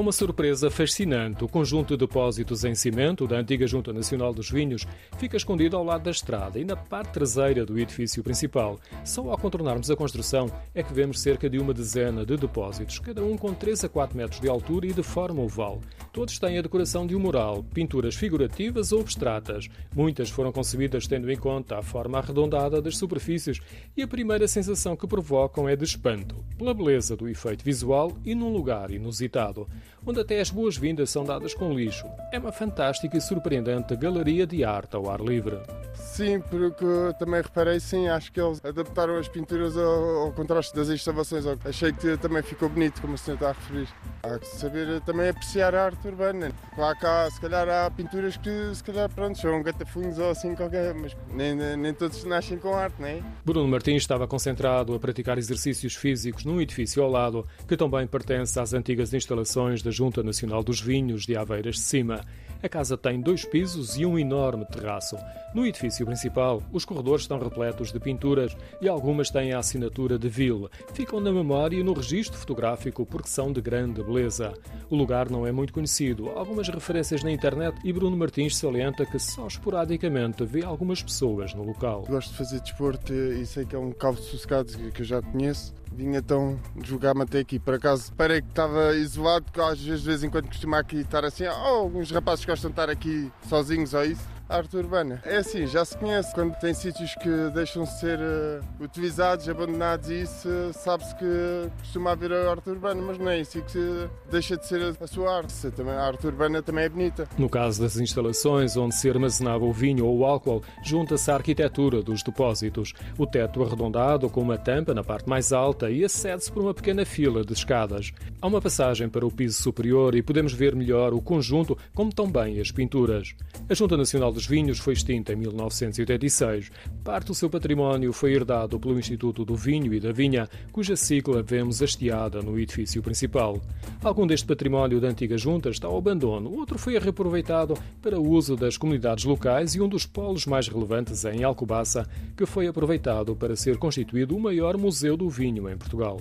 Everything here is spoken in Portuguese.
uma surpresa fascinante. O conjunto de depósitos em cimento da antiga Junta Nacional dos Vinhos fica escondido ao lado da estrada e na parte traseira do edifício principal. Só ao contornarmos a construção é que vemos cerca de uma dezena de depósitos, cada um com 3 a 4 metros de altura e de forma oval. Todos têm a decoração de um mural, pinturas figurativas ou abstratas. Muitas foram concebidas tendo em conta a forma arredondada das superfícies e a primeira sensação que provocam é de espanto, pela beleza do efeito visual e num lugar inusitado onde até as boas-vindas são dadas com lixo. É uma fantástica e surpreendente galeria de arte ao ar livre. Sim, porque também reparei, sim, acho que eles adaptaram as pinturas ao, ao contraste das instalações. Achei que também ficou bonito, como o senhor está a referir. Há que saber também apreciar a arte urbana. Lá cá, se calhar, há pinturas que, se calhar, pronto, são gatafunhos ou assim qualquer, mas nem, nem todos nascem com arte, não é? Bruno Martins estava concentrado a praticar exercícios físicos num edifício ao lado, que também pertence às antigas instalações da Junta Nacional dos Vinhos de Aveiras de Cima. A casa tem dois pisos e um enorme terraço. No edifício principal, os corredores estão repletos de pinturas e algumas têm a assinatura de Ville. Ficam na memória e no registro fotográfico porque são de grande beleza. O lugar não é muito conhecido, algumas referências na internet e Bruno Martins salienta que só esporadicamente vê algumas pessoas no local. Gosto de fazer desporto e sei que é um local sossegado que eu já conheço Vinha então jogar-me até aqui. Por acaso parei que estava isolado, porque às vezes de vez em quando costuma aqui estar assim. Oh, alguns rapazes gostam de estar aqui sozinhos ou isso a arte urbana. É assim, já se conhece. Quando tem sítios que deixam de ser uh, utilizados, abandonados e isso, uh, sabe-se que costuma haver a arte urbana, mas não é isso que deixa de ser a, a sua arte. Também, a arte urbana também é bonita. No caso das instalações onde se armazenava o vinho ou o álcool, junta-se a arquitetura dos depósitos. O teto arredondado com uma tampa na parte mais alta e acede-se por uma pequena fila de escadas. Há uma passagem para o piso superior e podemos ver melhor o conjunto, como também as pinturas. A Junta Nacional dos Vinhos foi extinta em 1986. Parte do seu património foi herdado pelo Instituto do Vinho e da Vinha, cuja sigla vemos hasteada no edifício principal. Algum deste património da antiga junta está ao abandono, outro foi reaproveitado para o uso das comunidades locais e um dos polos mais relevantes em Alcobaça, que foi aproveitado para ser constituído o maior museu do vinho em Portugal.